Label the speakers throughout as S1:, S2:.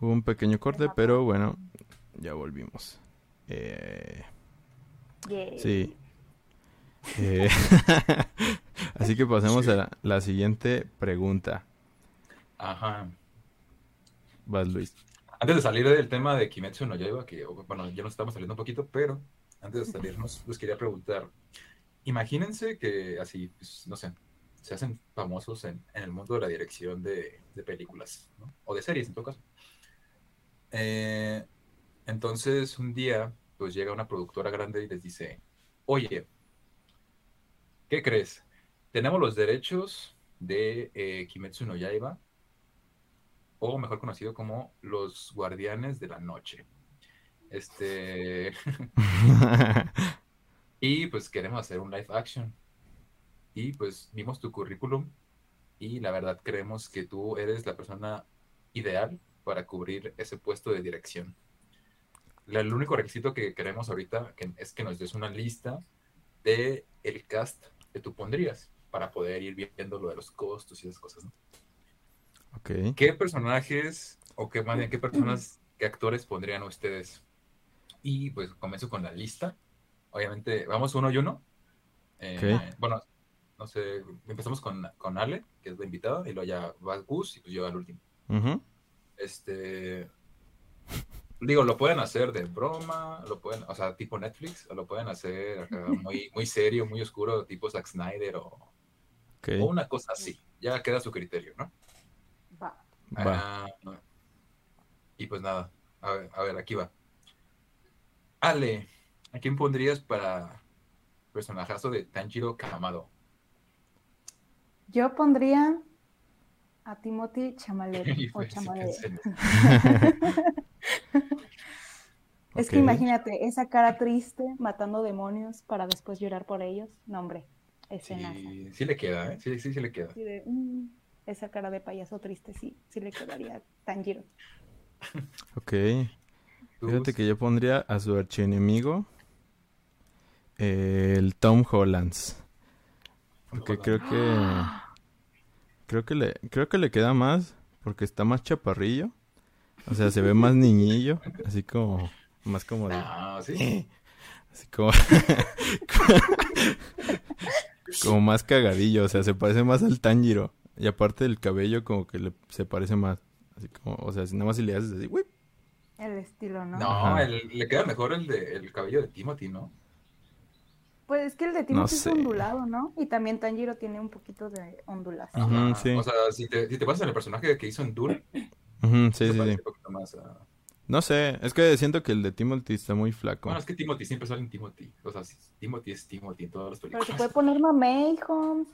S1: Hubo un pequeño corte, pero bueno, ya volvimos. Eh,
S2: Yay.
S1: sí. Eh, Así que pasemos a la, la siguiente pregunta.
S3: Ajá.
S1: Vas, Luis.
S3: Antes de salir del tema de Kimetsu no Yaiba, que bueno, ya nos estamos saliendo un poquito, pero antes de salirnos, les quería preguntar. Imagínense que así, pues, no sé, se hacen famosos en, en el mundo de la dirección de, de películas, ¿no? O de series, en todo caso. Eh, entonces, un día, pues llega una productora grande y les dice, oye, ¿qué crees? Tenemos los derechos de eh, Kimetsu no Yaiba, o mejor conocido como los Guardianes de la Noche. Este, y pues queremos hacer un live action. Y pues vimos tu currículum y la verdad creemos que tú eres la persona ideal para cubrir ese puesto de dirección. La- el único requisito que queremos ahorita que- es que nos des una lista de el cast que tú pondrías para poder ir viendo lo de los costos y esas cosas, ¿no?
S1: ok.
S3: ¿Qué personajes o qué, más bien, qué personas, qué actores pondrían ustedes? Y pues comienzo con la lista. Obviamente, vamos uno y uno. Eh,
S1: Ok.
S3: Bueno, no sé, empezamos con, con Ale, que es la invitada, y luego ya va Gus y pues yo al último. Este. Digo, lo pueden hacer de broma, lo pueden, o sea, tipo Netflix, o lo pueden hacer acá muy, muy serio, muy oscuro, tipo Zack Snyder, o, o una cosa así. Ya queda a su criterio, ¿no?
S2: Va.
S1: Va.
S3: Ah, y pues nada, a ver, a ver, aquí va. Ale, ¿a quién pondrías para personajazo de Tanjiro Kamado?
S2: Yo pondría a Timothy Chamalet o
S3: pues,
S2: Chamalet. Es que imagínate esa cara triste matando demonios para después llorar por ellos. No, hombre, escena.
S3: Sí, sí le queda, ¿eh? Sí, sí, sí le queda.
S2: De, mm, esa cara de payaso triste, sí, sí le quedaría a Tanjiro.
S1: Ok. Fíjate que yo pondría a su archienemigo el Tom Hollands. Porque
S3: Holland.
S1: creo que creo que le creo que le queda más porque está más chaparrillo. O sea, se ve más niñillo, así como más como de
S3: Ah, sí.
S1: así como como más cagadillo, o sea, se parece más al Tanjiro y aparte el cabello como que le, se parece más, así como, o sea, si nada más si le haces así, ¡whip!
S2: El estilo, ¿no?
S3: No, el- le queda mejor el, de, el cabello de Timothy, ¿no?
S2: Pues es que el de Timothy
S1: sé.
S2: es ondulado, ¿no? Y también Tanjiro tiene un poquito de ondulación.
S3: Ajá.
S1: sí.
S3: O sea, si te, si te pasas en el personaje que hizo en Dune,
S1: sí,
S3: se
S1: sí, sí.
S3: un poquito más a-
S1: No sé, es que siento que el de Timothy está muy flaco.
S3: Bueno, es que Timothy siempre sale en Timothy. O sea, Timothy es Timothy en todas las
S2: Pero
S3: películas.
S2: se puede poner mamey, Holmes.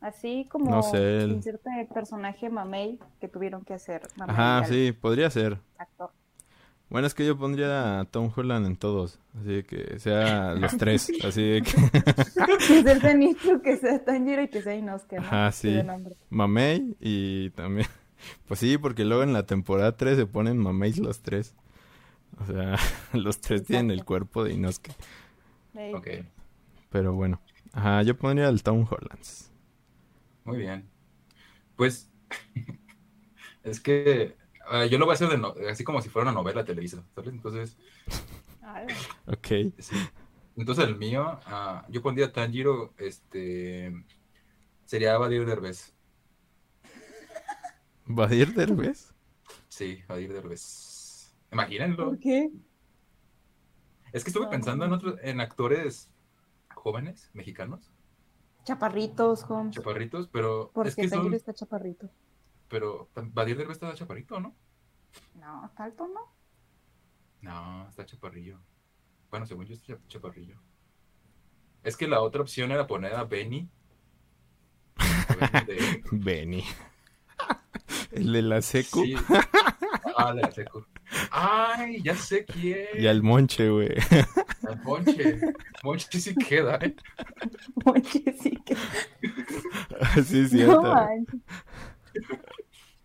S2: Así como
S1: No sé, el-
S2: inserte personaje mamey que tuvieron que hacer. mamey
S1: Ajá, sí, podría ser.
S2: actor.
S1: Bueno, es que yo pondría a Tom Holland en todos, así de que sea los tres, así de que
S2: Que sea Zenitsu, que sea Tanjiro y que sea Inosuke, ¿no?
S1: Ajá, sí. Mamey y también, pues sí, porque luego en la temporada 3 se ponen mameis los tres. O sea, los tres tienen el cuerpo de Inosuke.
S3: Ok,
S1: Pero bueno, ajá, yo pondría al Tom Hollands.
S3: muy bien. Pues, es que ah, yo lo voy a hacer de no- así como si fuera una novela Televisa, ¿sabes? Entonces,
S1: Ok,
S3: sí. Entonces el mío, ah, yo pondría Tanjiro, este, sería Badir Derbez.
S1: ¿Badir Derbez?
S3: Sí, Badir Derbez. Imagínenlo.
S2: ¿Por qué?
S3: Es que estuve
S2: No.
S3: pensando en otros, en actores jóvenes, mexicanos,
S2: Chaparritos, Holmes.
S3: chaparritos, pero
S2: Porque
S3: es que son,
S2: Tanjiro está chaparrito.
S3: Pero Badir Derbez está chaparrito, ¿no?
S2: No, está alto, ¿no?
S3: No, está chaparrillo. Bueno, según yo está cha- chaparrillo. Es que la otra opción era poner a Benny. A Benny de-
S1: Benny. El de la secu
S3: Sí. Ah, de la secu. Ay, ya sé quién.
S1: y al Monche, güey.
S3: Al Monche. Monche sí queda, ¿eh?
S2: Oye, sí que.
S1: sí, es
S2: No.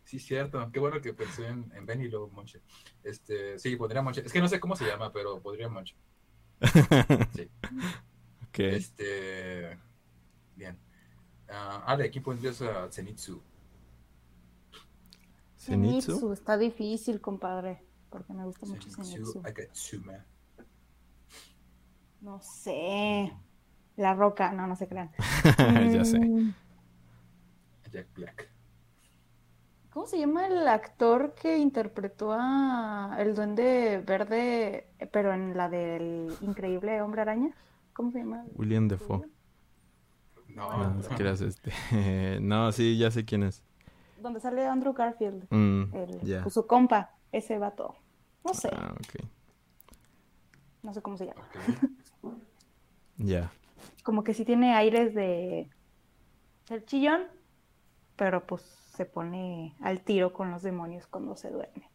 S3: Sí, cierto. Qué bueno que pensé en, en Benny y luego Monche. Este, sí, pondría Monche. Es que no sé cómo se llama, pero podría Monche. Sí.
S1: ok.
S3: Este. Bien. Ah, Ale, aquí pondrías a Zenitsu.
S1: Zenitsu.
S2: Zenitsu, está difícil, compadre, porque me gusta mucho
S3: Zenitsu
S2: Zenitsu.
S3: Agatsuma.
S2: No sé. La Roca, no, no se crean.
S1: Ya sé.
S2: Mm,
S3: Jack Black.
S2: ¿Cómo se llama el actor que interpretó a el Duende Verde, pero en la del Increíble Hombre Araña? ¿Cómo se llama?
S1: William Defoe.
S3: No,
S1: No, no creas este. no, sí, ya sé quién es.
S2: Donde sale Andrew Garfield,
S1: Mm,
S2: el, su compa, ese vato. No sé,
S1: Ah, ok.
S2: no sé cómo se llama.
S1: Ya.
S2: Como que sí tiene aires de ser chillón, pero pues se pone al tiro con los demonios cuando se duerme.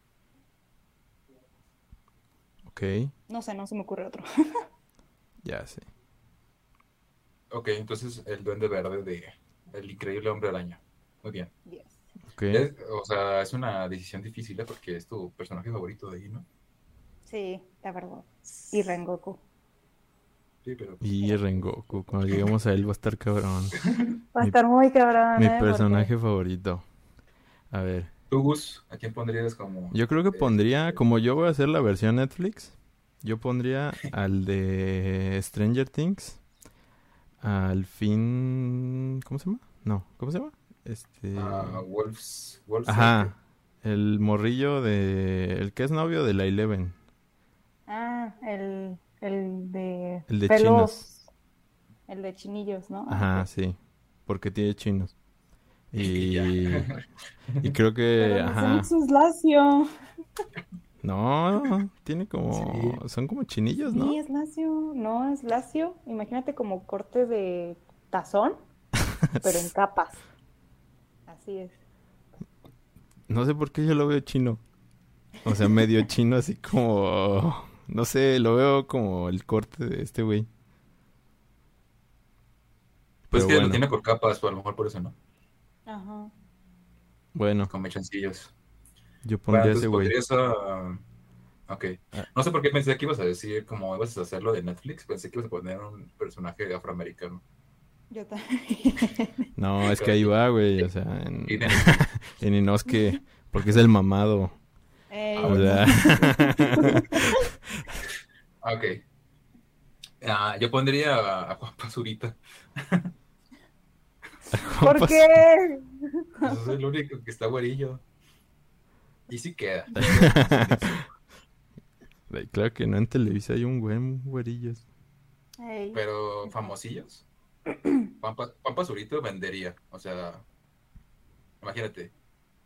S1: Ok.
S2: No sé, no se me ocurre otro.
S1: Ya sé.
S3: Ok, entonces el Duende Verde de El Increíble Hombre Araña. Muy bien.
S2: Yes.
S1: Ok.
S3: Es- o sea, es una decisión difícil ¿eh? porque es tu personaje favorito de ahí, ¿no?
S2: Sí, la verdad. Y Rengoku.
S3: Sí, pero
S1: Y Rengoku. Cuando lleguemos a él va a estar cabrón.
S2: Va a
S1: Mi-
S2: estar muy cabrón,
S1: Mi
S2: ¿eh? Porque-
S1: personaje favorito. A ver.
S3: tú, Gus, ¿a quién pondrías como
S1: Yo creo que
S3: Eh,
S1: pondría, como yo voy a hacer la versión Netflix, yo pondría al de Stranger Things, al fin, ¿cómo se llama? No, ¿cómo se llama? Este,
S3: a Wolves, Wolves
S1: ajá, el morrillo de, el que es novio de la Eleven,
S2: Ah, el, el de
S1: El de
S2: pelos. El de chinillos, ¿no? Ah,
S1: ajá, sí, porque tiene chinos. Y,
S3: Ya.
S1: y creo que,
S2: Pero
S1: ajá,
S2: lacio.
S1: no, tiene como, son como chinillos, ¿no?
S2: Sí, es lacio. No, es lacio. Imagínate como corte de tazón, pero en capas. Así es.
S1: No sé por qué yo lo veo chino. O sea, medio chino, así como. No sé, lo veo como el corte de este güey.
S3: Pues
S1: Pero
S3: que lo tiene por capas, o a lo mejor por eso, ¿no?
S2: Ajá.
S1: bueno,
S3: Con mechoncillos.
S1: yo
S3: Bueno,
S1: pondría
S3: entonces
S1: ese güey.
S3: pondrías a... Ok.
S1: Ah.
S3: No sé por qué pensé que ibas a decir, como ibas a hacerlo de Netflix, pensé que ibas a poner un personaje afroamericano.
S2: Yo también.
S1: No, es que ahí va, güey. O sea, en, en Inosuke, porque es el mamado.
S2: Ey,
S1: O sea,
S3: Ok. Ah, yo pondría a, a Juan Pazurita.
S2: ¿Por qué?
S3: Pues es el único que está güerillo. Y sí queda.
S1: Claro que no, en Televisa hay un buen güerillos.
S2: Ey.
S3: Pero famosillos. Juan, Pa- Juan Pazurito vendería. O sea, imagínate.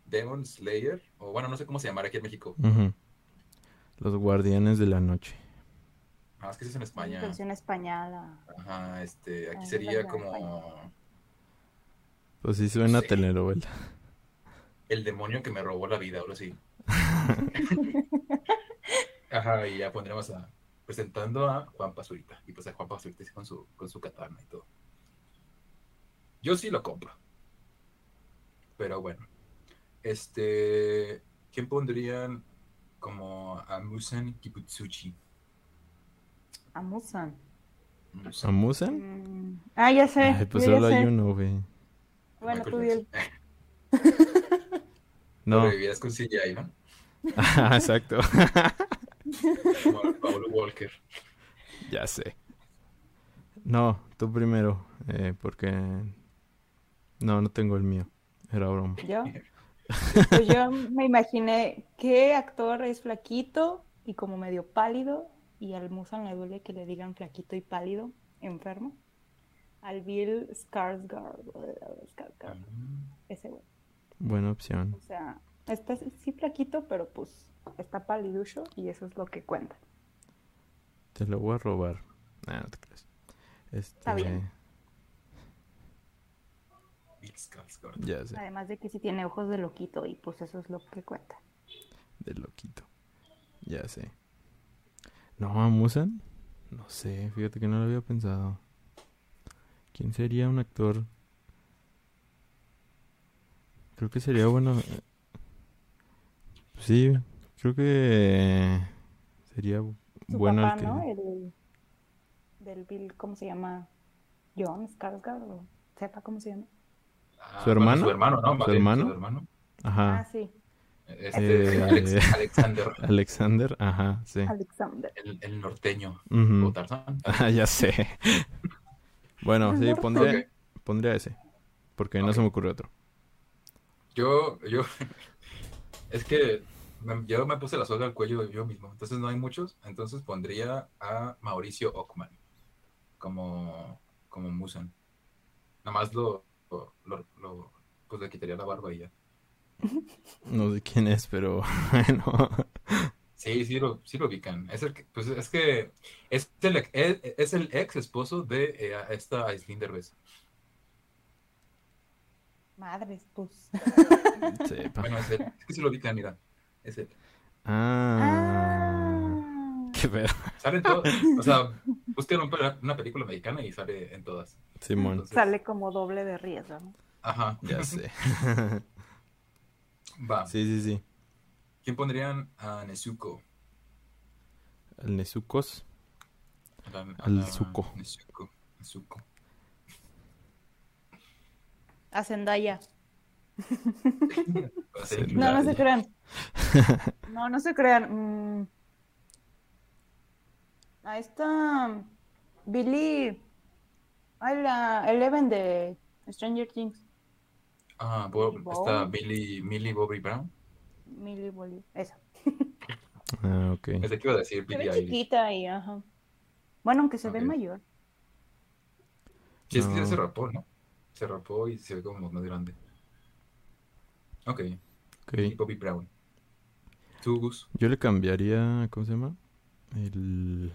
S3: Demon Slayer. O bueno, no sé cómo se llamará aquí en México.
S1: Los guardianes de la noche.
S3: Ah, es que eso es en España.
S2: Versión española.
S3: Ajá, este, aquí
S2: Ah,
S3: sería como
S1: Pues sí suena a
S3: Sí.
S1: telenovela.
S3: el demonio que me robó la vida, ahora sí. Ajá, y ya pondremos a presentando a Juan Pazurita. Y pues a Juan Pazurita con su, con su katana y todo. Yo sí lo compro. Pero bueno. Este. ¿Quién pondrían como a Musan Kibutsuchi?
S2: Amusan.
S3: Musan.
S1: ¿Amusan?
S2: Mm, Ah, ya sé.
S1: Ay, pues
S2: yo ya
S1: solo hay
S2: sé.
S1: uno, güey.
S2: Bueno, tú di el-
S3: Jackson.
S1: No.
S3: Sobrevivirás con CGI, ¿no?
S1: Exacto.
S3: Como Paul Walker.
S1: Ya sé. No, tú primero, eh, porque... No, no tengo el mío. Era broma.
S2: ¿Yo? Pues yo me imaginé qué actor es flaquito y como medio pálido y al Musan le duele que le digan flaquito y pálido, enfermo. Al Bill Skarsgård, Skarsgård, ese güey.
S1: Buena opción.
S2: O sea, está sí flaquito, pero pues está paliducho y eso es lo que cuenta.
S1: Te lo voy a robar. Ah, no te creas. Este...
S2: Está bien.
S3: Bill Skarsgård.
S1: Ya sé,
S2: Además de que sí tiene ojos de loquito y pues eso es lo que cuenta.
S1: de loquito. Ya sé. No, ¿Amusan? No sé, fíjate que no lo había pensado. ¿Quién sería un actor? Creo que sería bueno. eh, Sí, creo que sería
S2: Su
S1: bueno
S2: papá,
S1: el que.
S2: ¿no? El del Bill, ¿cómo se llama? John Skarsgård o sepa cómo se llama.
S3: Ah,
S1: ¿Su
S3: bueno,
S1: hermano?
S3: Su hermano, ¿no?
S1: ¿Su hermano?
S3: Su hermano.
S2: Ah,
S1: Ajá,
S2: sí.
S3: Este,
S1: Eh,
S3: Alex- Alexander,
S1: Alexander, ajá, sí.
S2: Alexander.
S3: el, el norteño. O Tarzán.
S1: Ah, ya sé. Bueno, sí, pondría, pondría ese. Porque no se me ocurre otro.
S3: Yo, yo, es que me- yo me puse la soga al cuello yo mismo, entonces no hay muchos, entonces pondría a Mauricio Ockman como, como Musan. Nada más lo, lo, lo- lo- pues le quitaría la barba y ya.
S1: No sé quién es, pero bueno.
S3: Sí, sí lo, sí lo ubican. Es el que, pues es que es el, ex- es, el ex esposo de eh, esta Aislinn Derbez.
S2: Madres, pues.
S1: Sepa.
S3: Bueno, es él. Es que sí lo ubican, mira. Es él.
S1: Ah.
S2: Ah.
S1: Qué pedo.
S3: Sale en todo. O sea, busquen un pe- una película mexicana y sale en todas.
S1: Simón.
S3: Entonces,
S2: Sale como doble de riesgo. ¿no?
S3: Ajá.
S1: Ya sé.
S3: Va.
S1: Sí, sí, sí.
S3: ¿Quién pondrían a Nezuko?
S1: El Nezucos.
S3: A la- a
S1: Al Zuko.
S3: Nezuko. Nezuko.
S2: A Zendaya. No, no se crean. No, no se crean. Mm. A esta Billy. Ay, la Eleven de Stranger Things.
S3: Ah, Bob- está. Billy, Millie Bobby Brown.
S2: Millie Bobby. Esa.
S1: Ah, ok.
S3: Pensé que iba a decir
S2: Se
S3: Billie
S2: ve
S3: Eilish.
S2: chiquita y ajá. Bueno, aunque se ve mayor.
S3: Sí, es que ya
S1: No.
S3: se rapó, ¿no? Se rapó y se ve como más grande. Ok. Millie
S1: Ok.
S3: Bobby Brown. ¿Tú, Gus?
S1: Yo le cambiaría. ¿Cómo se llama? El.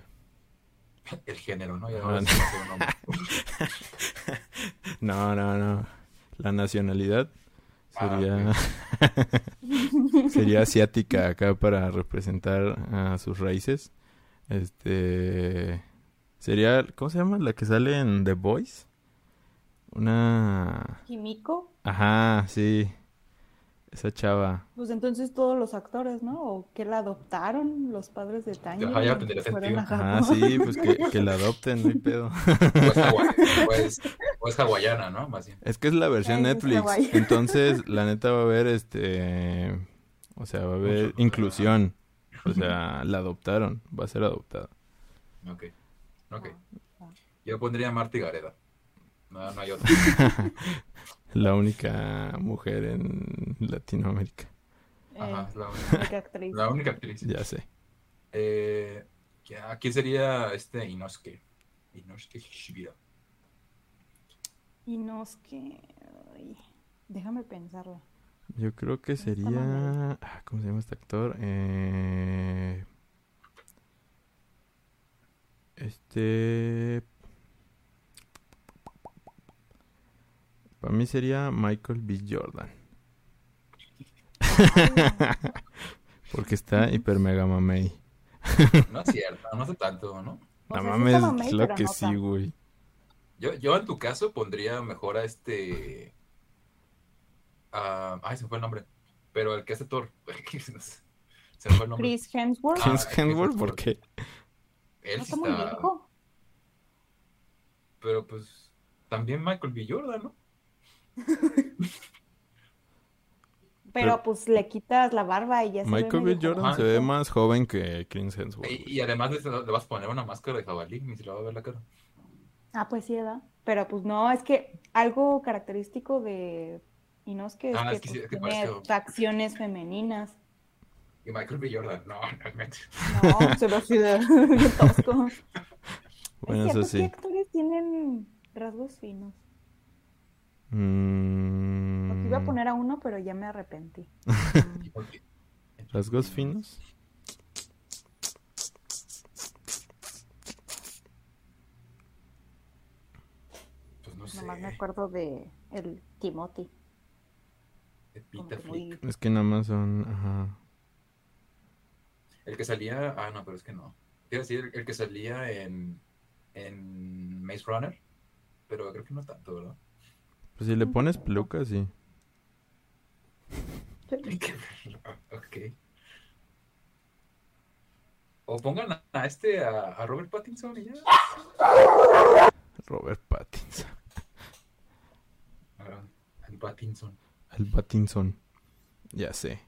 S3: El género, ¿no? Ya
S1: Ah, no.
S3: hombre.
S1: No, no, no. La nacionalidad sería. sería asiática acá para representar a sus raíces. Este. Sería. ¿Cómo se llama? La que sale en The Voice. Una.
S2: Kimiko.
S1: Ajá, sí. Esa chava.
S2: Pues entonces todos los actores, ¿no? ¿O que la adoptaron los padres de Tanya?
S3: Ajá, ya tendría sentido.
S1: Ajá,
S2: Japón?
S1: sí, pues que, que la adopten, no hay pedo.
S3: O es, hawai- o es- hawaiana, ¿no? Más bien.
S1: Es que es la versión Netflix. Entonces, la neta va a haber este. O sea, va a haber
S3: Mucho-
S1: inclusión. O sea, la adoptaron. Va a ser adoptada.
S3: Ok. Ok.
S2: Ah.
S3: Yo pondría a Marty Gareda. No, no hay otra.
S1: La única mujer en Latinoamérica.
S3: Ajá,
S2: Eh,
S3: la única,
S2: única actriz.
S3: la única actriz.
S1: Ya sé.
S3: Eh, ¿a quién sería este Inosuke? Inosuke Shibira.
S2: Y no es que... ay, déjame pensarlo.
S1: Yo creo que sería. ah, ¿Cómo se llama este actor? Eh... Este. Para mí sería Michael B. Jordan. Porque está hiper mega mamey.
S3: No es cierto, no sé tanto, ¿no?
S1: No
S2: sí
S1: mames, claro que
S2: no
S1: sí, güey.
S3: Yo, yo en tu caso pondría mejor a este. ah, ay, se me fue el nombre. Pero el que hace Thor. se me fue el nombre.
S2: Chris Hemsworth.
S3: Ah,
S1: Chris
S3: Chris
S1: Hemsworth. ¿por qué?
S3: Él
S2: no
S3: sí
S2: está muy
S3: está.
S2: viejo.
S3: Pero pues. También Michael B. Jordan, ¿no?
S2: Pero,
S1: Pero-
S2: pues le quitas la barba y ya se ve
S1: Michael B. Jordan se ve más joven que Chris Hemsworth.
S3: Y, y además le, le vas a poner una máscara de jabalí, ni se le va a ver la cara.
S2: Ah, pues sí, ¿verdad? Pero pues no, es que algo característico de Inosuke es
S3: Ah,
S2: que,
S3: es que sí,
S2: pues,
S3: es que
S2: tiene
S3: parece-
S2: facciones femeninas.
S3: Y Michael B. Jordan, no, realmente.
S2: No, se ve así de tosco.
S1: Bueno,
S2: es
S1: eso
S2: cierto,
S1: sí.
S2: ¿qué actores tienen rasgos finos?
S1: Mm,
S2: Porque iba a poner a uno, pero ya me arrepentí.
S3: ¿Y por qué?
S1: ¿Rasgos finos?
S3: Sé.
S2: Nomás me acuerdo de el Timothy.
S3: de Peter
S2: muy-.
S1: Es que nada más son. Ajá.
S3: El que salía. Ah, no, pero es que no. Quiero decir, el, el que salía en. En Maze Runner. Pero creo que no tanto, ¿verdad?
S1: Pues si le pones peluca, sí.
S3: Hay que verlo. Ok. O pongan a, a este, a, a Robert Pattinson y ya.
S1: Robert Pattinson.
S3: Al Pattinson.
S1: Ya sé.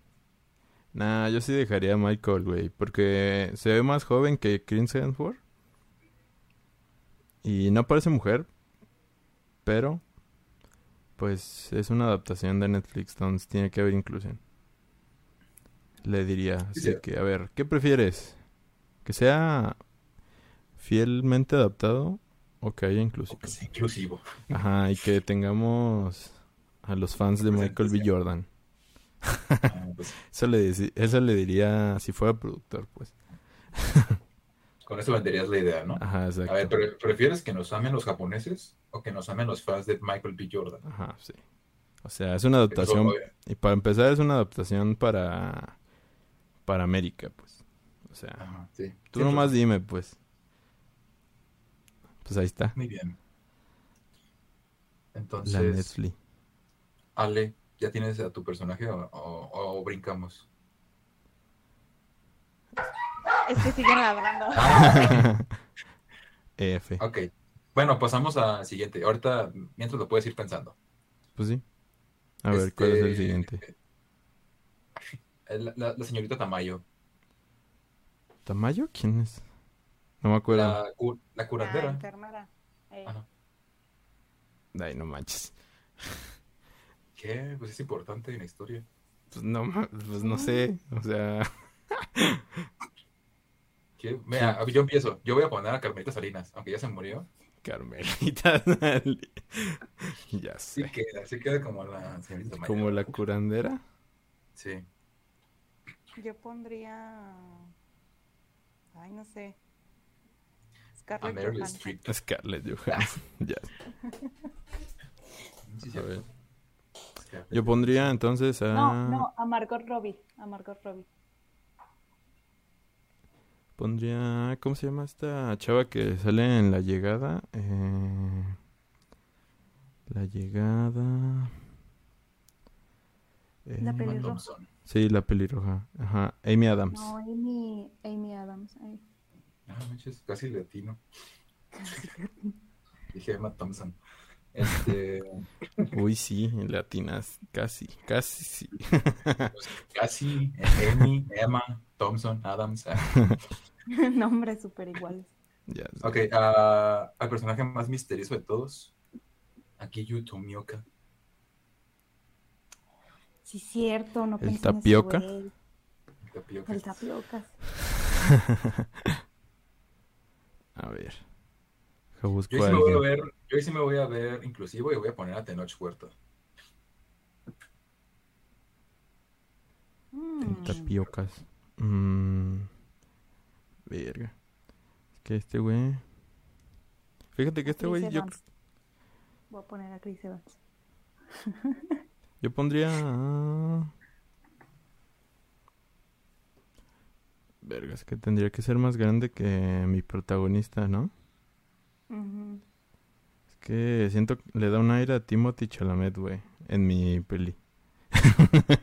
S1: Nah, yo sí dejaría a Michael, güey. Porque se ve más joven que Chris Hemsworth. Y no parece mujer. Pero. Pues es una adaptación de Netflix donde tiene que haber inclusión. Le diría. Así
S3: Sí.
S1: que, a ver, ¿qué prefieres? ¿Que sea fielmente adaptado o que haya inclusión?
S3: Es inclusivo.
S1: Ajá, y que tengamos a los fans de Michael B. Jordan.
S3: Ah, pues,
S1: Eso le, eso le diría si fuera productor, pues.
S3: con eso venderías la idea, ¿no?
S1: Ajá, exacto.
S3: A ver, pre- ¿prefieres que nos amen los japoneses o que nos amen los fans de Michael B. Jordan?
S1: Ajá, sí. O sea, es una adaptación.
S3: Eso,
S1: Y para empezar, es una adaptación para. Para América, pues. O sea,
S3: Ajá, sí.
S1: tú
S3: Sí,
S1: nomás
S3: pues,
S1: dime, pues. Pues ahí está.
S3: Muy bien.
S1: La
S3: Entonces,
S1: Netflix.
S3: Ale, ¿ya tienes a tu personaje o, o- o brincamos?
S2: Es que siguen ladrando.
S1: F.
S3: Ok. Bueno, pasamos al siguiente. Ahorita, mientras lo puedes ir pensando.
S1: Pues sí. A ver, ¿cuál es el
S3: Este,
S1: siguiente?
S3: La, la- la señorita Tamayo.
S1: ¿Tamayo? ¿Quién es? No me acuerdo.
S3: La, cu- la
S2: La
S3: curandera.
S2: enfermera. Eh.
S1: Ay, no manches.
S3: ¿Qué? Pues es importante en la historia.
S1: Pues no, pues no sé. O sea,
S3: ¿Qué? Mira, yo empiezo. Yo voy a poner a Carmelita Salinas, aunque ya se murió.
S1: Carmelita. ya
S3: Sí
S1: sé.
S3: queda, sí queda como la señorita.
S1: Como la curandera.
S3: Sí.
S2: Yo pondría. Ay, no sé.
S3: A
S2: Scarlett Johansson.
S1: Scarlett Johansson. ya.
S3: Sí,
S1: A
S3: cierto.
S1: ver. Yo pondría entonces a...
S2: No, no, a Margot Robbie. A Margot Robbie.
S1: Pondría... ¿Cómo se llama esta chava que sale en La Llegada? Eh, La Llegada... Eh,
S2: La pelirroja.
S3: Thompson.
S1: Sí, la pelirroja. Ajá. Amy Adams.
S2: No, Amy, Amy Adams. ay.
S3: Ah, manches, casi latino. Dije Emma Thompson. Este,
S1: Uy, sí, en latinas. Casi, casi sí.
S3: pues, casi Emmy, Emma, Thompson, Adams. ah.
S2: Nombres súper iguales.
S1: ya sé.
S3: Ok, ah, al personaje más misterioso de todos. Aquí Yu Tomioka.
S2: Sí, cierto, no
S1: ¿El
S2: pensé en ese
S1: tapioca?
S3: Tapioca.
S2: El tapioca.
S1: A ver.
S3: Yo sí me voy a ver, yo sí me voy a ver inclusivo y voy a poner a Tenoch Huerta.
S2: Mm,
S1: En tapiocas. Mm, verga. Es que este güey. Fíjate que este güey yo.
S2: Voy a poner a Chris Evans.
S1: yo pondría. a- Verga, es que tendría que ser más grande que mi protagonista, ¿no? Es que siento que le da un aire a Timothy Chalamet, güey, en mi peli.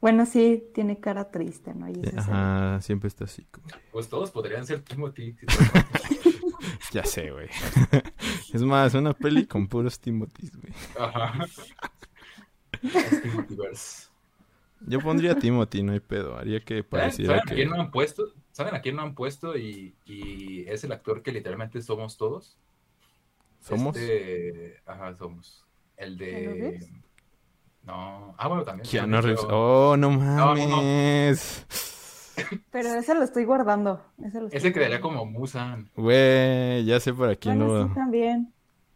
S2: Bueno, sí, tiene cara triste, ¿no? Y
S1: Ajá, siempre está así. como-
S3: Pues todos podrían ser Timothy.
S1: Ya sé, güey. es más, una peli con puros Timothys, güey.
S3: Ajá. Timothyverse.
S1: Yo pondría a Timothy, no hay pedo. Haría que
S3: ¿Saben,
S1: pareciera
S3: saben a quién no han puesto? ¿Saben a quién no han puesto? Y, y es el actor que literalmente somos todos.
S1: ¿Somos?
S3: Este, Ajá, somos. El
S2: ¿Keanu
S3: de. No. Ah, bueno, también.
S1: Keanu Reeves.
S3: pero
S1: Oh, no
S3: no, no.
S1: mames.
S2: Pero ese lo estoy guardando. Ese, lo estoy
S3: Ese quedaría
S2: guardando.
S3: como Musan.
S1: Güey, ya sé para quién
S2: Bueno,
S1: lo...
S2: sí, también.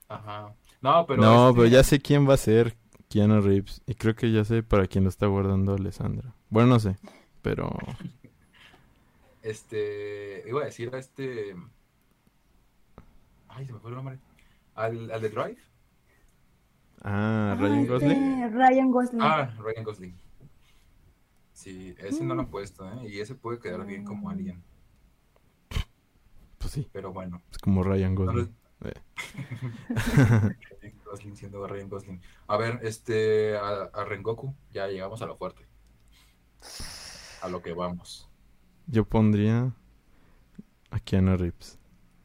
S3: Ajá. No, pero.
S1: no,
S3: este-
S1: pero ya sé quién va a ser Keanu Reeves. Y creo que ya sé para quién lo está guardando Alessandra. Bueno, no sé, pero...
S3: Este. Iba a decir a este. Ay, se me fue el nombre. Al, al de Drive.
S1: Ah,
S2: Ah,
S1: Ryan
S2: este,
S1: Gosling.
S2: Ryan Gosling.
S3: Ah, Ryan Gosling. Sí, ese no lo han puesto, ¿eh? Y ese puede quedar bien como
S2: Mm.
S3: alguien.
S1: Pues sí,
S3: Pero bueno.
S1: es como Ryan
S3: No
S1: Gosling.
S3: lo-
S1: Eh.
S3: Ryan Gosling siendo Ryan Gosling. A ver, este, a, a Rengoku, ya llegamos a lo fuerte. A lo que vamos.
S1: Yo pondría a Keanu Reeves.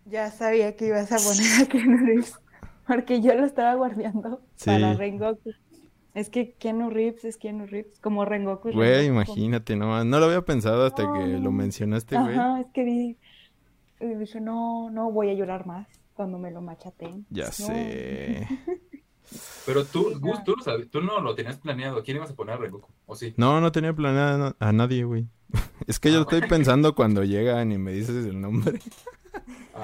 S2: Ya sabía que ibas a poner a Keanu Reeves. Porque yo lo estaba guardando
S1: Sí.
S2: para Rengoku. Es que Keanu Reeves es Keanu Reeves, como Rengoku.
S1: Güey, imagínate, no, no lo había pensado hasta
S2: No,
S1: que lo mencionaste, güey.
S2: Ajá, es que dije, no, no voy a llorar más cuando me lo machateen.
S1: Ya
S2: No.
S1: sé.
S3: Pero tú,
S2: Sí,
S3: Gus, tú, lo sabes- tú no lo tenías planeado. ¿Quién ibas a poner a Rengoku? ¿O sí?
S1: No, no tenía planeado a nadie, güey. Es que yo
S3: Ah,
S1: estoy pensando cuando llegan y me dices el nombre.
S3: Ah.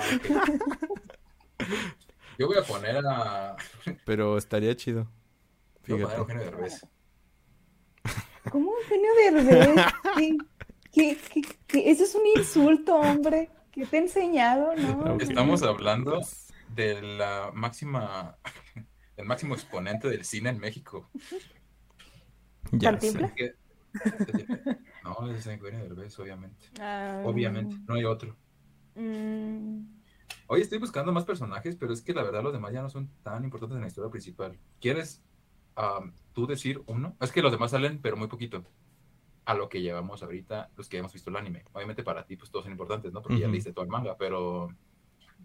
S3: Yo voy a poner a...
S1: Pero estaría chido.
S3: Yo voy a poner a
S1: Fíjate.
S3: Eugenio Derbez.
S2: ¿Cómo Eugenio Derbez? ¿Qué, qué, qué, qué? Eso es un insulto, hombre. ¿Qué te he enseñado? No.
S3: Estamos hablando de la máxima... El máximo exponente del cine en México.
S1: Ya sé.
S3: Que- No, es Eugenio Derbez, obviamente.
S2: Ah,
S3: Obviamente, no hay otro.
S2: mm,
S3: Hoy estoy buscando más personajes, pero es que la verdad los demás ya no son tan importantes en la historia principal. ¿Quieres tú decir uno? Es que los demás salen, pero muy poquito. A lo que llevamos ahorita, los que hemos visto el anime. Obviamente para ti, pues todos son importantes, ¿no? Porque ya
S1: Ujú.
S3: leíste todo el manga, pero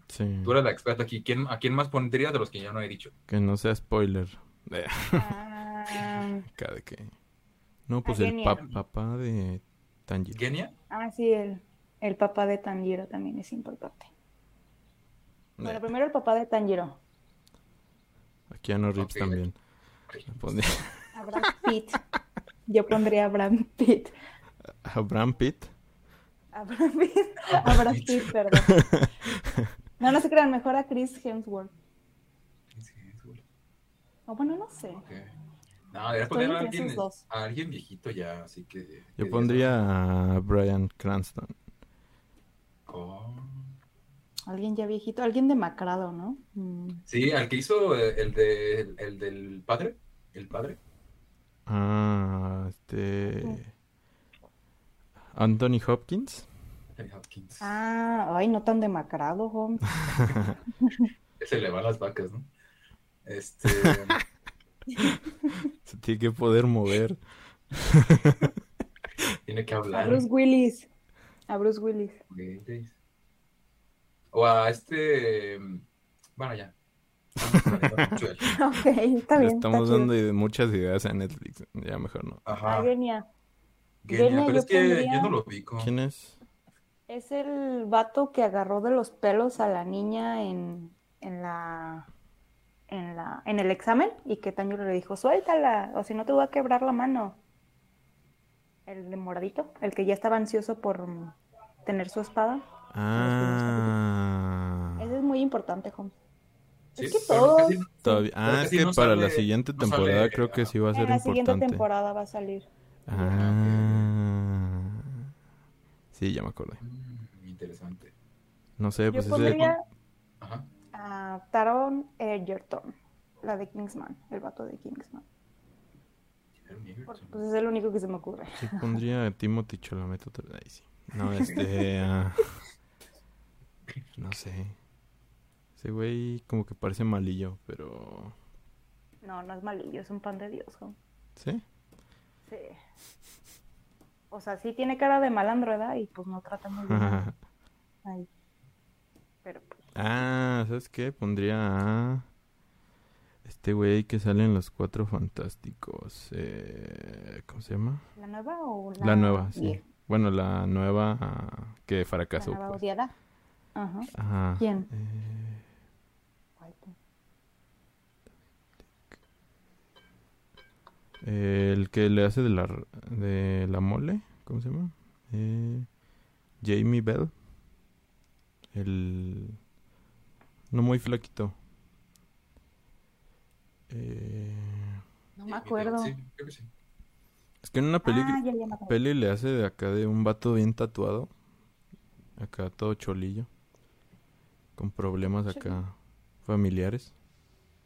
S1: Sí.
S3: tú eres la experta aquí. ¿Quién, ¿A quién más pondrías de los que ya no he dicho?
S1: Que no sea spoiler. Eh,
S2: ah,
S1: de que. No, pues
S2: A
S1: el pa- papá de Tanjiro.
S3: ¿Genia?
S2: ah, sí, el, el papá de Tanjiro también es importante. Bueno,
S1: Eh,
S2: primero el papá de Tanjiro.
S1: a Keanu Reeves
S3: Ok.
S1: también. Pondría-
S2: A Brad Pitt. Yo pondría a Brad Pitt.
S1: A Bram Pitt.
S2: A Brad Pitt. A Brad Pitt, perdón. No, no se crean, mejor a Chris Hemsworth. O bueno, no sé.
S3: No, debería poner a alguien, a alguien viejito ya, así que...
S1: Yo pondría a Brian Cranston.
S3: "Oh".
S2: Alguien ya viejito, alguien demacrado, ¿no? Mm.
S3: Sí, al que hizo eh, el, de, el, el del padre. El padre.
S1: Ah, este. Anthony Hopkins.
S3: Anthony Hopkins.
S2: Ah, ay, no tan demacrado, Holmes.
S3: Se le van las vacas, ¿no? Este.
S1: Se tiene que poder mover.
S3: tiene que
S2: A
S3: hablar.
S2: Bruce Willis. A Bruce Willis.
S3: O a este. Bueno, ya.
S2: Ok, está
S1: Le
S2: bien. está
S1: estamos dando muchas ideas a Netflix. Ya mejor no.
S3: Ajá.
S2: Ah, Genia.
S3: Genia,
S2: Genia,
S3: pero
S2: yo
S3: es que
S2: pondría-
S3: yo no lo ubico.
S1: ¿Quién es?
S2: Es el vato que agarró de los pelos a la niña en, en la en la en el examen y que Tanjiro le dijo, suéltala, o si no te voy a quebrar la mano. El de moradito, el que ya estaba ansioso por tener su espada.
S1: Ah.
S2: Ese es muy importante, Holmes.
S3: Sí,
S2: es que
S3: casi no-
S1: Todavía... Ah, es que
S3: no
S1: para la
S3: sale-
S1: siguiente
S3: no
S1: temporada
S3: sale,
S1: creo que sí va a ser
S2: en la siguiente
S1: importante.
S2: temporada va a salir.
S1: Ah. Sí, ya me acordé.
S3: Mm, interesante.
S1: No sé,
S2: Yo
S1: pues ese...
S2: pondría
S3: Ajá.
S2: a Taron Egerton, la de Kingsman, el vato de Kingsman. Pues es el único que se me ocurre.
S1: Sí pondría a Timothy Chalamet otra vez. Ahí sí. No, este... ah, No sé. Ese güey como que parece malillo, pero...
S2: No, no es malillo, es un pan de Dios.
S1: ¿Sí?
S2: Sí. O sea, sí tiene cara de malandro, ¿verdad? Y pues no trata muy bien. ahí. Pero pues,
S1: ah, ¿sabes qué? Pondría a... Este güey que sale en Los Cuatro Fantásticos. Eh, ¿Cómo se llama?
S2: ¿la nueva o la
S1: La nueva, sí. Bueno, la nueva que
S2: ¿La
S1: fracasó,
S2: nueva
S1: pues.
S2: odiada? Ajá.
S1: Ajá.
S2: ¿Quién?
S1: Eh, El que le hace de la, de la mole, ¿cómo se llama? Eh, Jamie Bell. El... No muy flaquito. Eh,
S2: No me acuerdo.
S3: Sí, creo que sí.
S1: es que en una película...
S2: Ah, ya, ya.
S1: Peli le hace de acá de un vato bien tatuado. Acá todo cholillo. Con problemas acá familiares.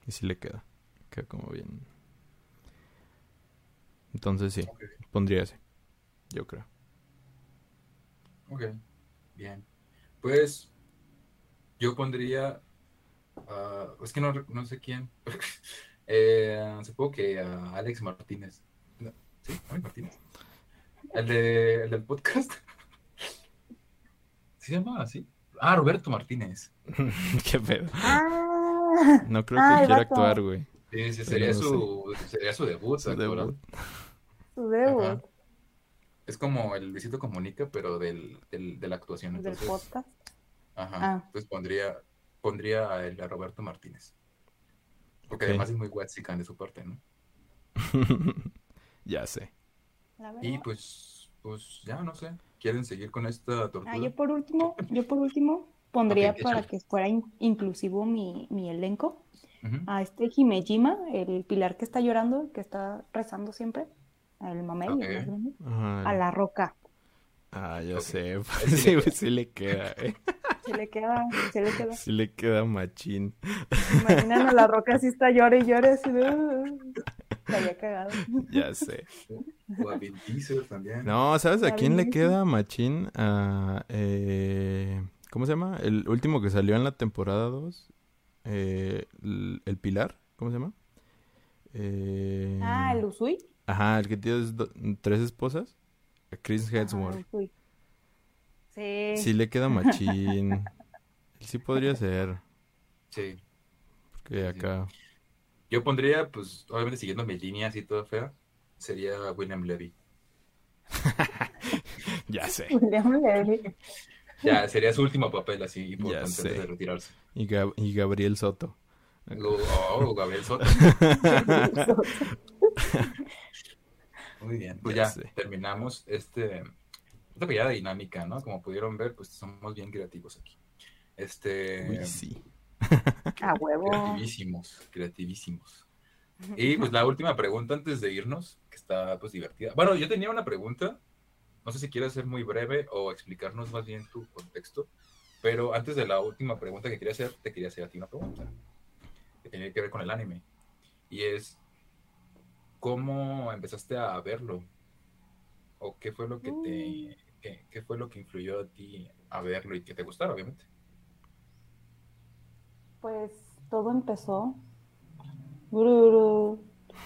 S1: Y sí le queda. Queda como bien. Entonces sí, pondría ese. Yo creo.
S3: Ok, bien. Pues yo pondría, ah, es que no, no sé quién, eh, supongo que a Alex Martínez. No, ¿Sí? ¿Alex Martínez? El, de, el del podcast. ¿Sí se llama así? Ah, Roberto Martínez.
S1: Qué pedo.
S2: Ah,
S1: No creo
S2: Ah,
S1: que
S2: el
S1: quiera
S2: vato.
S1: actuar, güey.
S3: Sí, sí, sería, su, sería su debut,
S1: Su debut.
S2: Su debut
S3: Ajá. Es como el Luisito Comunica, pero del, del, de la actuación.
S2: del
S3: Entonces,
S2: podcast.
S3: ajá.
S2: Ah.
S3: Entonces pondría, pondría a, él, a Roberto Martínez. Porque además es muy Watsican de su parte, ¿no?
S1: ya sé.
S2: La
S3: Y pues, pues ya no sé. ¿Quieren seguir con esta tortura?
S2: Ah, yo por último, yo por último pondría para que fuera in- inclusivo mi, mi elenco a este Himejima, el pilar que está llorando, que está rezando siempre, el mamey, el
S3: Ok.
S2: más grande,
S1: Ajá.
S2: a la roca.
S1: Ah, ya
S3: Ok.
S1: sé.
S3: sí
S1: Sí,
S3: le
S1: güey, sí le queda, eh.
S2: Se le queda, se le queda.
S1: Sí le queda machín.
S2: Imaginan a la roca así está llore y llore así de... "Uh". Estaría cagado.
S1: Ya sé.
S3: O a Vin Diesel también.
S1: No, ¿sabes a quién le queda machín? A, eh, ¿Cómo se llama? El último que salió en la temporada 2. Eh, el, el Pilar. ¿Cómo se llama? Eh,
S2: Ah, el Usui.
S1: Ajá, el que tiene do- tres esposas. Chris
S2: Ajá,
S1: Hemsworth.
S2: Sí.
S1: Sí le queda machín. Él sí podría ser.
S3: Sí.
S1: Porque
S3: sí.
S1: acá...
S3: Yo pondría, pues, obviamente siguiendo mis líneas y todo fea, sería William Levy.
S1: Ya sé.
S2: William Levy.
S3: Ya, sería su último papel así importante antes
S1: sé.
S3: de retirarse.
S1: Y, Gab- y Gabriel Soto.
S3: Oh, Gabriel Soto. Muy bien. Pues
S1: Ya
S3: ya, terminamos este, esta pequeña dinámica, ¿no? Como pudieron ver, pues somos bien creativos aquí. Este,
S1: Uy, sí.
S2: A huevo.
S3: creativísimos, creativísimos. Y pues la última pregunta antes de irnos, que está pues divertida. Bueno, yo tenía una pregunta, no sé si quieres ser muy breve o explicarnos más bien tu contexto, pero antes de la última pregunta que quería hacer, te quería hacer a ti una pregunta que tiene que ver con el anime. Y es, ¿cómo empezaste a verlo? ¿O qué fue lo que te, qué, qué fue lo que influyó a ti a verlo y que te gustara, obviamente?
S2: Pues todo empezó.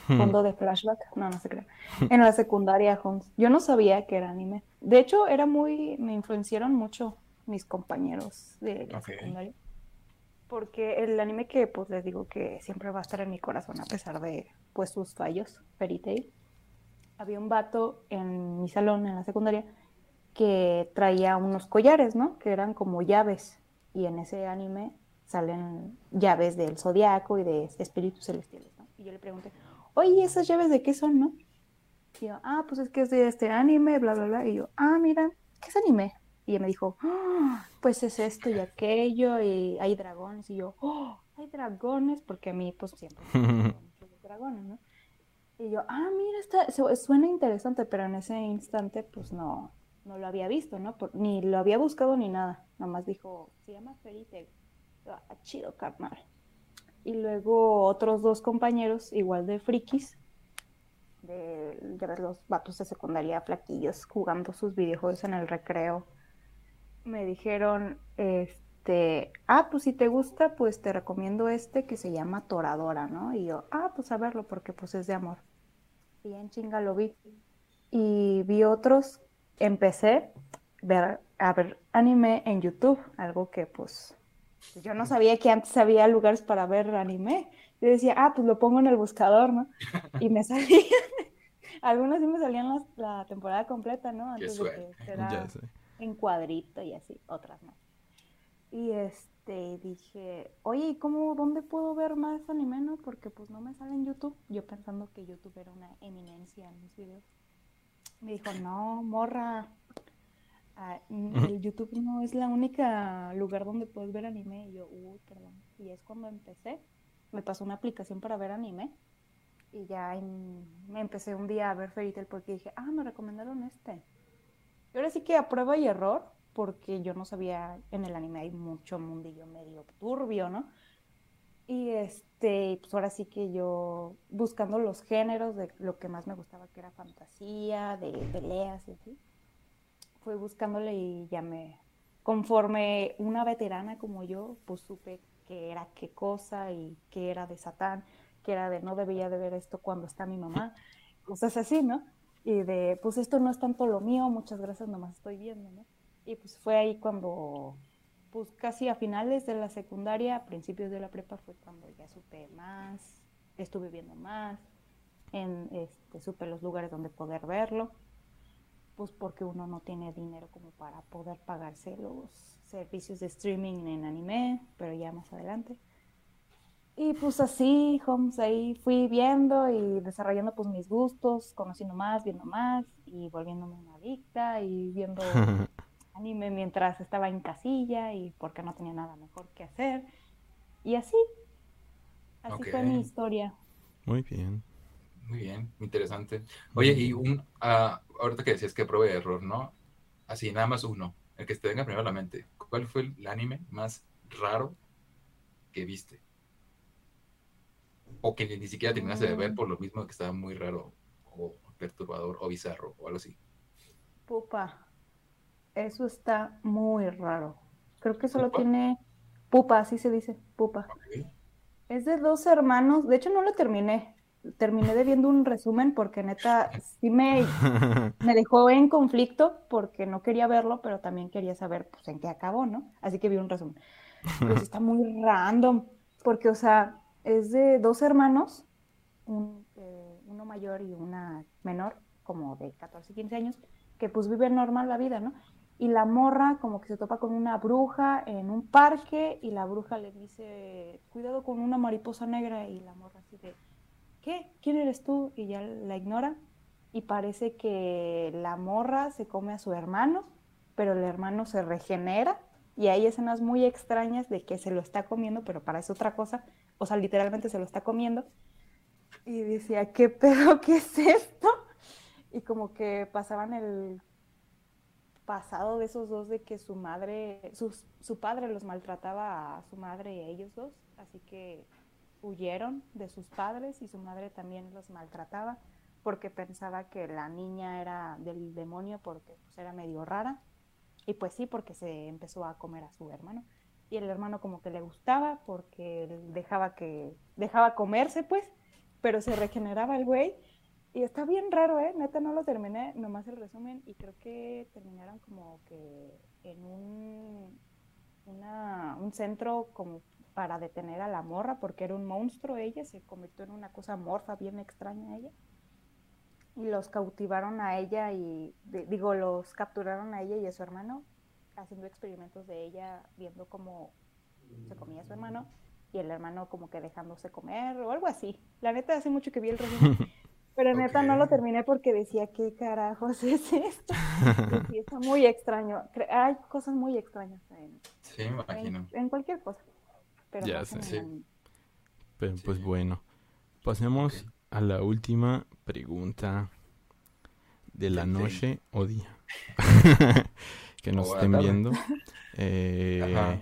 S1: Hmm.
S2: Fondo de flashback. No, no se crea. En la secundaria, Holmes. Yo no sabía que era anime. De hecho, era muy. Me influenciaron mucho mis compañeros de la
S3: Ok.
S2: secundaria. Porque el anime que, pues les digo que siempre va a estar en mi corazón a pesar de pues sus fallos, Fairy Tail. Había un vato en mi salón, en la secundaria, que traía unos collares, ¿no? Que eran como llaves. Y en ese anime salen llaves del zodiaco y de espíritus celestiales, ¿no? Y yo le pregunté, oye, ¿esas llaves de qué son, no? Y yo, ah, pues es que es de este anime, bla, bla, bla. Y yo, ah, mira, ¿qué es anime? Y ella me dijo, "Ah, pues es esto y aquello, y hay dragones. Y yo, oh, hay dragones, porque a mí, pues siempre los dragones, ¿no? Y yo, ah, mira, está, su- suena interesante, pero en ese instante, pues no, no lo había visto, ¿no? Por- ni lo había buscado ni nada. Nomás dijo, se llama Fairy Tail. Yo, "Ah, chido, carnal. Y luego otros dos compañeros, igual de frikis, de, ves, los vatos de secundaria flaquillos jugando sus videojuegos en el recreo, me dijeron, este, ah, pues si te gusta, pues te recomiendo este que se llama Toradora, ¿no? Y yo, ah, pues a verlo porque pues es de amor. Y en chinga lo vi. Y vi otros, empecé ver, a ver anime en YouTube, algo que pues yo no sabía que antes había lugares para ver anime. Yo decía, ah, pues lo pongo en el buscador, ¿no? Y me salían, algunos sí me salían la temporada completa, ¿no? Antes de que
S1: sé.
S2: en cuadrito y así, otras no. Y este, dije, oye, ¿y cómo, dónde puedo ver más anime, no? Porque pues no me sale en YouTube. Yo pensando que YouTube era una eminencia en mis videos. Me dijo, no, morra, ah, mm, el YouTube no es la única lugar donde puedes ver anime. Y yo, uy, perdón. Y es cuando empecé, me pasó una aplicación para ver anime. Y ya en- me empecé un día a ver Fairy Tail porque dije, ah, me recomendaron este. Y ahora sí que a prueba y error, porque yo no sabía, en el anime hay mucho mundillo medio turbio, ¿no? Y este, pues ahora sí que yo buscando los géneros de lo que más me gustaba, que era fantasía, de peleas y así, fui buscándole y ya me, conforme una veterana como yo, pues supe qué era qué cosa y qué era de Satán, que era de no debería de ver esto cuando está mi mamá, cosas así, ¿no? Y de, pues esto no es tanto lo mío, muchas gracias, nomás estoy viendo, ¿no? Y pues fue ahí cuando, pues casi a finales de la secundaria, a principios de la prepa, fue cuando ya supe más estuve viendo más, en este, supe los lugares donde poder verlo, pues porque uno no tiene dinero como para poder pagarse los servicios de streaming en anime, pero ya más adelante. Y pues así, Holmes, ahí fui viendo y desarrollando pues mis gustos, conociendo más, viendo más y volviéndome una adicta y viendo anime mientras estaba en casilla y porque no tenía nada mejor que hacer. Y así, así fue mi historia.
S1: Muy bien.
S3: Muy bien, interesante. Oye, y un, uh, ahorita que decías que de error, ¿no? Así, nada más uno, el que te venga primero a la mente. ¿Cuál fue el anime más raro que viste? o que ni siquiera terminaste de ver mm. por lo mismo que estaba muy raro o perturbador o bizarro o algo así.
S2: Pupa, eso está muy raro. Creo que solo tiene pupa, así se dice, pupa. Es de dos hermanos, de hecho no lo terminé, terminé de viendo un resumen porque neta sí me, me dejó en conflicto porque no quería verlo, pero también quería saber pues en qué acabó, ¿no? Así que vi un resumen. Pues está muy random, porque o sea, es de dos hermanos, eh, uno mayor y una menor, como de 14, 15 años, que pues viven normal la vida, ¿no? Y la morra como que se topa con una bruja en un parque y la bruja le dice, cuidado con una mariposa negra y la morra así de, ¿Quién eres tú? Y ya la ignora y parece que la morra se come a su hermano, pero el hermano se regenera y hay escenas muy extrañas de que se lo está comiendo, pero para eso otra cosa o sea, literalmente se lo está comiendo. Y decía, ¿qué pedo? ¿Qué es esto? Y como que pasaban el pasado de esos dos de que su madre, su, padre los maltrataba a su madre y a ellos dos, así que huyeron de sus padres y su madre también los maltrataba porque pensaba que la niña era del demonio porque pues, era medio rara. Y pues sí porque se empezó a comer a su hermano. Y el hermano como que le gustaba porque dejaba que dejaba comerse pues, pero se regeneraba el güey. Y está bien raro, eh, neta no lo terminé, nomás el resumen. Y creo que terminaron como que en un un centro como para detener a la morra porque era un monstruo ella, se convirtió en una cosa morfa bien extraña ella. Y los cautivaron a ella y digo, los capturaron a ella y a su hermano haciendo experimentos de ella, viendo cómo se comía su hermano y el hermano como que dejándose comer o algo así. La neta hace mucho que vi el resumen, pero neta no lo terminé porque decía, ¿qué carajos es esto? Y está muy extraño. Hay cosas muy extrañas en,
S3: sí, me imagino.
S2: En, cualquier cosa. Pero
S1: ya sé. Pero pues bueno, pasemos a la última pregunta de la noche o día. que nos estén viendo. Eh,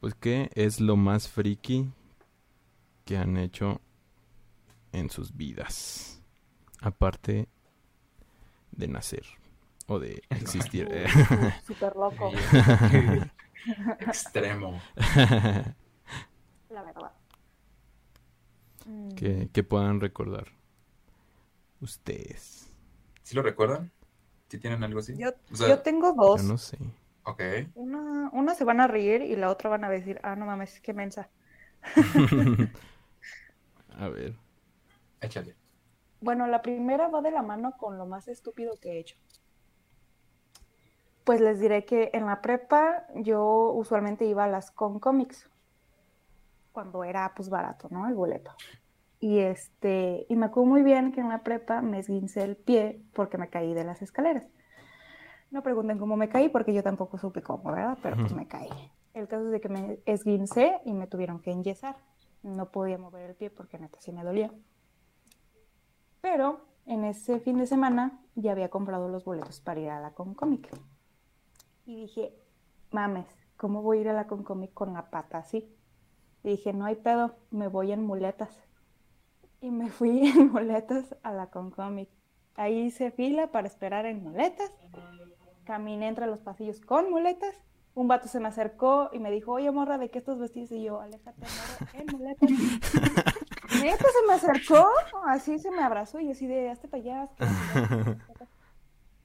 S1: pues, ¿qué es lo más friki que han hecho en sus vidas? Aparte de nacer o de existir.
S2: Súper loco.
S3: Extremo.
S2: La verdad.
S1: Que, que puedan recordar ustedes.
S3: ¿Sí lo recuerdan? ¿Si tienen algo así?
S2: Yo, tengo dos.
S1: Yo no sé.
S3: Ok.
S2: Una, una se van a reír y la otra van a decir, ah, no mames, qué mensa.
S1: a ver.
S3: Échale.
S2: Bueno, la primera va de la mano con lo más estúpido que he hecho. Pues les diré que en la prepa yo usualmente iba a las con cómics cuando era pues barato, ¿no? El boleto. Y, este, y me acuerdo muy bien que en la prepa me esguincé el pie porque me caí de las escaleras. No pregunten cómo me caí porque yo tampoco supe cómo, ¿verdad? Pero pues me caí. El caso es de que me esguincé y me tuvieron que enyesar. No podía mover el pie porque neta sí me dolía. Pero en ese fin de semana ya había comprado los boletos para ir a la Concomic. Y dije, mames, ¿cómo voy a ir a la Concomic con la pata así? Y dije, no hay pedo, me voy en muletas y me fui en muletas a la Concomic. Ahí hice fila para esperar en muletas. Caminé entre los pasillos con muletas. Un vato se me acercó y me dijo, oye, morra, ¿de qué estos vestidos? Y yo, aléjate, morra, en muletas. Neta se me acercó, así se me abrazó y yo así de, hazte para allá.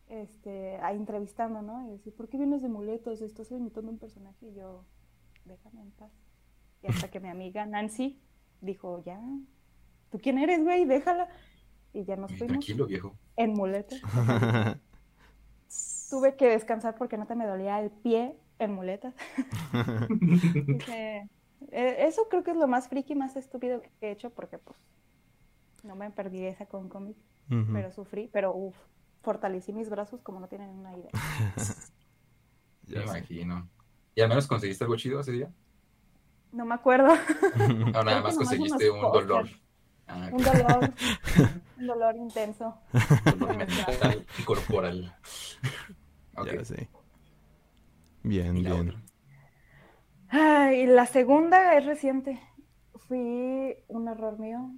S2: Este, ahí entrevistando, ¿no? Y decía, ¿por qué vienes de muletas? Estás imitando un personaje. Y yo, déjame en paz. Y hasta que mi amiga Nancy dijo, ya, ¿tú quién eres, güey? Déjala. Y ya nos fuimos.
S3: Tranquilo, viejo.
S2: En muletas. Tuve que descansar porque no te me dolía el pie en muletas. Dije, "Eh, eso creo que es lo más friki, más estúpido que he hecho porque pues no me perdí esa con cómic, pero sufrí, pero uff, fortalecí mis brazos como no tienen una idea.
S3: Me
S1: Ya sé.
S3: imagino. ¿Y al menos conseguiste algo chido ese día?
S2: No me acuerdo.
S3: O nada más conseguiste un dolor. Ah,
S2: Un dolor, un dolor intenso.
S3: dolor mental y corporal. Ok.
S1: Ya sé. Bien,
S3: ¿Y la
S1: bien.
S3: otra?
S2: Ay, la segunda es reciente. Fui un error mío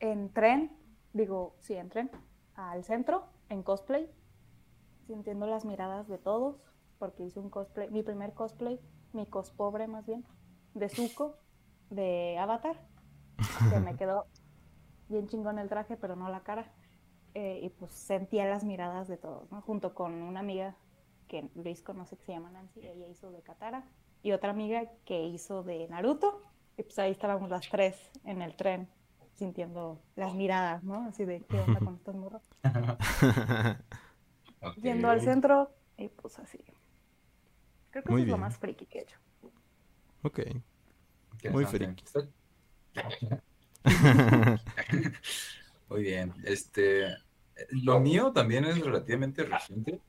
S2: en tren, digo, sí, en tren, al centro, en cosplay, sintiendo las miradas de todos, porque hice un cosplay, mi primer cosplay, mi cospobre más bien, de Zuko, de Avatar, que me quedó bien chingón el traje, pero no la cara. Eh, y pues sentía las miradas de todos, ¿no? Junto con una amiga que Luis conoce que se llama Nancy, ella hizo de Katara, y otra amiga que hizo de Naruto, y pues ahí estábamos las tres en el tren, sintiendo las miradas, ¿no? Así de, ¿qué onda con estos morros? Yendo al centro, y pues así. Creo que
S1: Muy
S2: eso es lo más friki que he hecho.
S1: Ok. Muy friki.
S3: Muy bien. Este, lo mío también es relativamente reciente.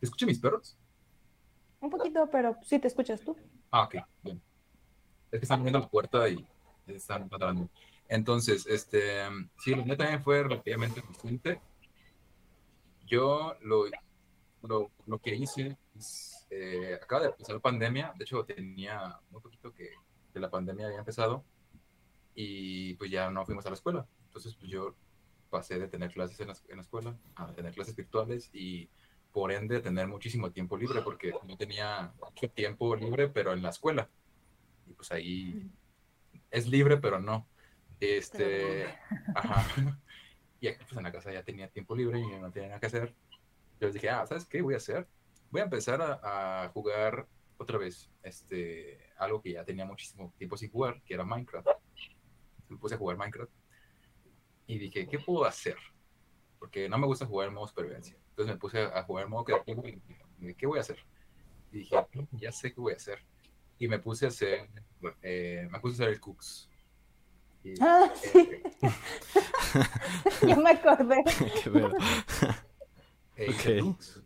S3: ¿Escucha mis perros?
S2: Un poquito, pero sí te escuchas tú.
S3: Ah, ok, bien. Es que están abriendo la puerta y están ladrando. Entonces, este, sí, lo mío también fue relativamente reciente. Yo lo, lo, lo que hice es, eh, acaba de empezar pandemia, de hecho tenía muy poquito que, que la pandemia había empezado y pues ya no fuimos a la escuela. Entonces, pues yo pasé de tener clases en la, en la escuela a tener clases virtuales y por ende tener muchísimo tiempo libre porque no tenía mucho tiempo libre, pero en la escuela. Y pues ahí es libre, pero no. Este, ajá. Y aquí pues en la casa ya tenía tiempo libre y no tenía nada que hacer. Yo les dije, ah, ¿sabes qué voy a hacer? Voy a empezar a, a jugar otra vez este, algo que ya tenía muchísimo tiempo sin jugar, que era Minecraft. Me puse a jugar Minecraft y dije, ¿qué puedo hacer? Porque no me gusta jugar en modo supervivencia. Entonces me puse a jugar en modo creativo y dije, ¿qué voy a hacer? Y dije, "Mm, ya sé qué voy a hacer. Y me puse a hacer, eh, me puse a hacer el cooks. Y,
S2: Ah, sí,
S3: eh,
S2: ya me acordé.
S1: Qué
S3: eh, hice
S1: Ok.
S3: cooks.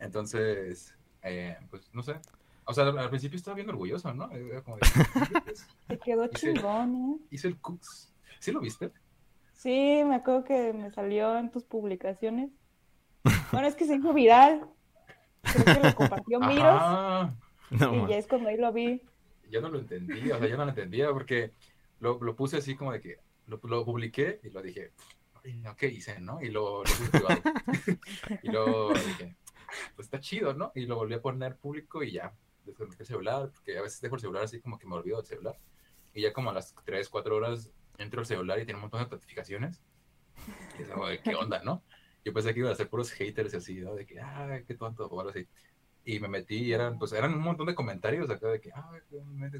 S3: Entonces, eh, pues no sé. O sea, al principio estaba bien orgulloso, ¿no? Era como de,
S2: Te quedó
S3: Hice-
S2: chingón, ¿eh?
S3: hice el cooks. ¿Sí lo viste?
S2: Sí, me acuerdo que me salió en tus publicaciones. Bueno, es que se hizo viral. Creo que lo compartió Miros
S3: Ajá.
S1: No,
S2: y
S1: man.
S2: ya es cuando ahí lo vi.
S3: yo no lo entendía, o sea, yo no lo entendía porque lo, lo puse así como de que lo, lo publiqué y lo dije, "Ay, no, ¿qué hice, no? Y lo, lo puse privado. y luego dije, pues está chido, ¿no? Y lo volví a poner público y ya, desconecté el celular, porque a veces dejo el celular así como que me olvido del celular. Y ya como a las 3, 4 horas entro al celular y tiene un montón de notificaciones. Y es como de, ¿qué onda, no? Yo pensé que iban a ser puros haters y así, ¿no? De que, ah, qué tonto, o algo así. Y me metí y eran, pues eran un montón de comentarios acá de que, ah,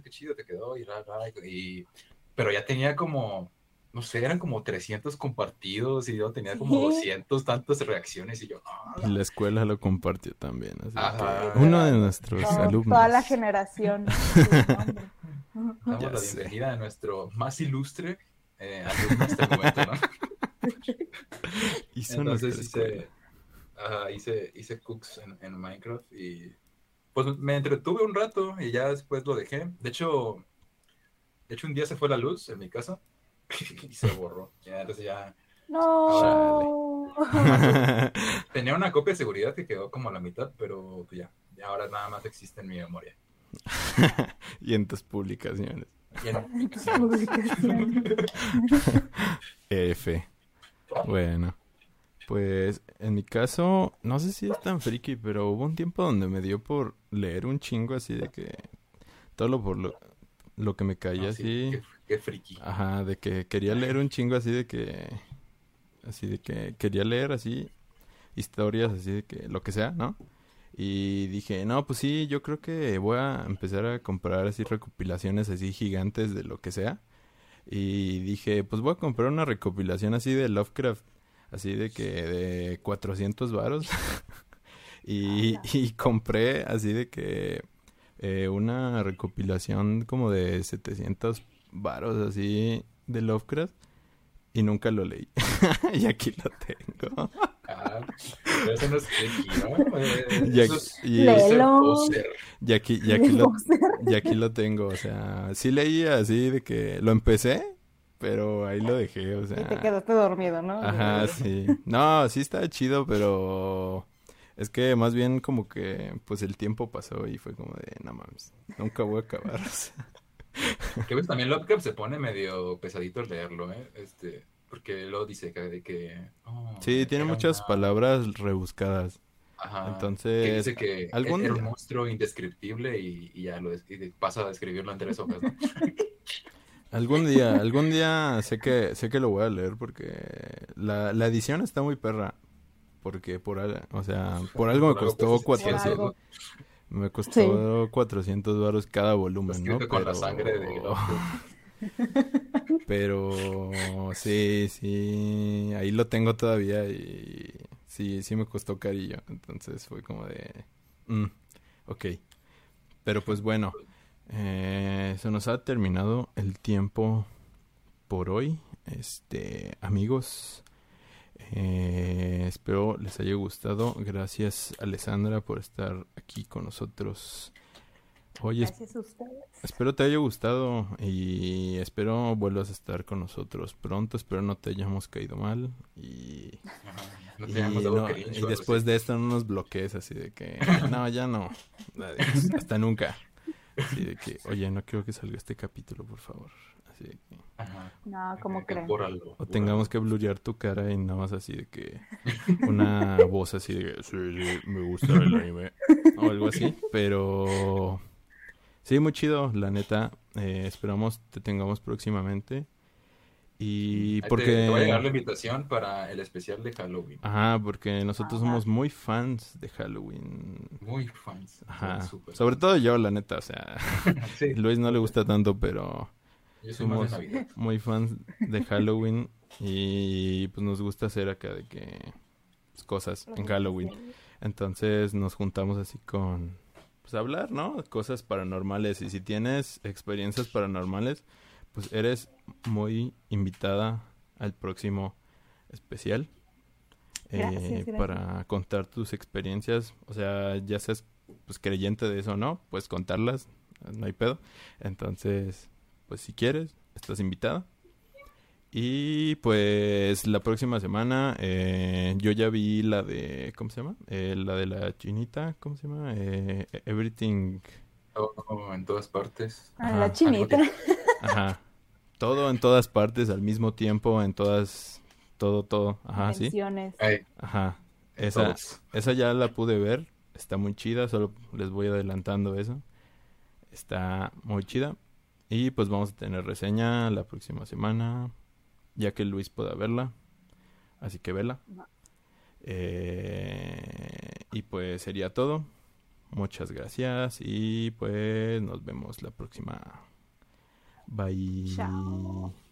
S3: qué, chido te quedó y, ra, ra, y pero ya tenía como, no sé, eran como 300 compartidos y yo tenía como
S2: Sí.
S3: 200 tantas reacciones y yo,
S1: Y la escuela lo compartió también. así
S3: Ajá.
S1: que uno de nuestros alumnos.
S2: Toda la generación.
S3: damos la
S1: sé.
S3: bienvenida a nuestro más ilustre eh, alumno hasta el momento, ¿no?
S1: Hizo
S3: Entonces hice, hice, hice cooks en, en Minecraft y pues me entretuve un rato y ya después lo dejé. De hecho, de hecho un día se fue la luz en mi casa y se borró. Ya, entonces ya
S2: No.
S3: tenía una copia de seguridad que quedó como a la mitad, pero pues ya, ya ahora nada más existe en mi memoria.
S1: y en tus publicaciones.
S3: Y en-
S1: F. Bueno. Pues en mi caso, no sé si es tan friki, pero hubo un tiempo donde me dio por leer un chingo así de que todo lo por lo, lo que me caía
S3: sí,
S1: así.
S3: Qué friki.
S1: Ajá, de que quería leer un chingo así de que así de que quería leer así historias así de que lo que sea, ¿no? Y dije, no, pues sí, yo creo que voy a empezar a comprar así recopilaciones así gigantes de lo que sea. Y dije, pues voy a comprar una recopilación así de Lovecraft, así de que de 400 varos. y, y compré así de que eh, una recopilación como de 700 varos así de Lovecraft y nunca lo leí. y aquí lo tengo.
S3: Ah, pero eso no es
S1: y- aquí, y aquí lo, y aquí lo tengo, o sea, sí leí así de que lo empecé, pero ahí lo dejé, o
S2: Y te
S1: sea.
S2: quedaste dormido, ¿no?
S1: Ajá, sí. No, sí está chido, pero es que más bien como que pues el tiempo pasó y fue como de, no mames, nunca voy a acabar. o sea.
S3: Que ves, también Lovecraft se pone medio pesadito al leerlo, ¿eh? Este, porque luego dice que, que... oh,
S1: Sí, tiene muchas
S3: una-
S1: palabras rebuscadas.
S3: Ajá,
S1: Entonces,
S3: que dice que
S1: algún
S3: era un monstruo indescriptible y, y ya lo y pasa a describirlo en tres hojas, ¿no?
S1: Algún día, algún día sé que sé que lo voy a leer porque la, la edición está muy perra. Porque por, o sea, por algo me costó
S3: pues,
S2: Por
S1: 400,
S2: algo.
S1: Me costó 400 varos cada volumen, ¿no?
S3: Con la
S1: Pero-
S3: sangre de.
S1: Pero sí, sí, ahí lo tengo todavía y sí, sí me costó carillo. Entonces fue como de, mm, ok. Pero pues bueno, eh, se nos ha terminado el tiempo por hoy. Este, amigos, eh, espero les haya gustado. Gracias, Alessandra, por estar aquí con nosotros. Hoy es-
S2: Gracias a ustedes.
S1: Espero te haya gustado y espero vuelvas a estar con nosotros pronto. Espero no te hayamos caído mal y,
S3: No
S1: y, no- después de esto no nos bloquees así de que no, ya no. Hasta nunca. Así de que, oye, no quiero que salga este capítulo, por favor. Así de que,
S3: Ajá,
S2: No, ¿cómo creen?
S1: o tengamos que blurrear tu cara y nada más así de que una voz así de que sí, sí, me gusta el anime o algo así, pero sí, muy chido, la neta. eh, esperamos te tengamos próximamente y
S3: Ahí te-
S1: porque
S3: Te, va a llegar la invitación para el especial de Halloween.
S1: ajá, porque nosotros
S2: Ajá.
S1: somos muy fans de Halloween.
S3: Muy fans.
S1: Ajá. Sobre
S3: fans.
S1: todo yo, la neta, o sea,
S3: Sí,
S1: Luis no le gusta tanto, pero
S3: yo soy más de
S1: somos
S3: Navidad.
S1: muy fans de Halloween y pues nos gusta hacer acá de que pues, cosas en Halloween. Entonces nos juntamos así con pues hablar, ¿no? Cosas paranormales y si tienes experiencias paranormales, pues eres muy invitada al próximo especial. eh,
S2: Gracias, gracias.
S1: para contar tus experiencias, o sea, ya seas pues creyente de eso o no, puedes contarlas, no hay pedo. Entonces, pues si quieres, estás invitada. Y pues la próxima semana eh, yo ya vi la de, ¿cómo se llama? Eh, la de la chinita, ¿cómo se llama? Eh, Everything,
S3: Todo en todas partes.
S2: A
S1: Ajá.
S2: la chinita.
S1: ajá. Todo en todas partes al mismo tiempo, en todas, todo, todo, ajá, sí.
S2: Menciones.
S1: Ajá. Esa,
S3: todos.
S1: esa ya la pude ver, está muy chida, solo les voy adelantando eso. Está muy chida. Y pues vamos a tener reseña la próxima semana, ya que Luis pueda verla. Así que vela. Eh, y pues sería todo. Muchas gracias y pues nos vemos la próxima. Bye.
S2: Chao.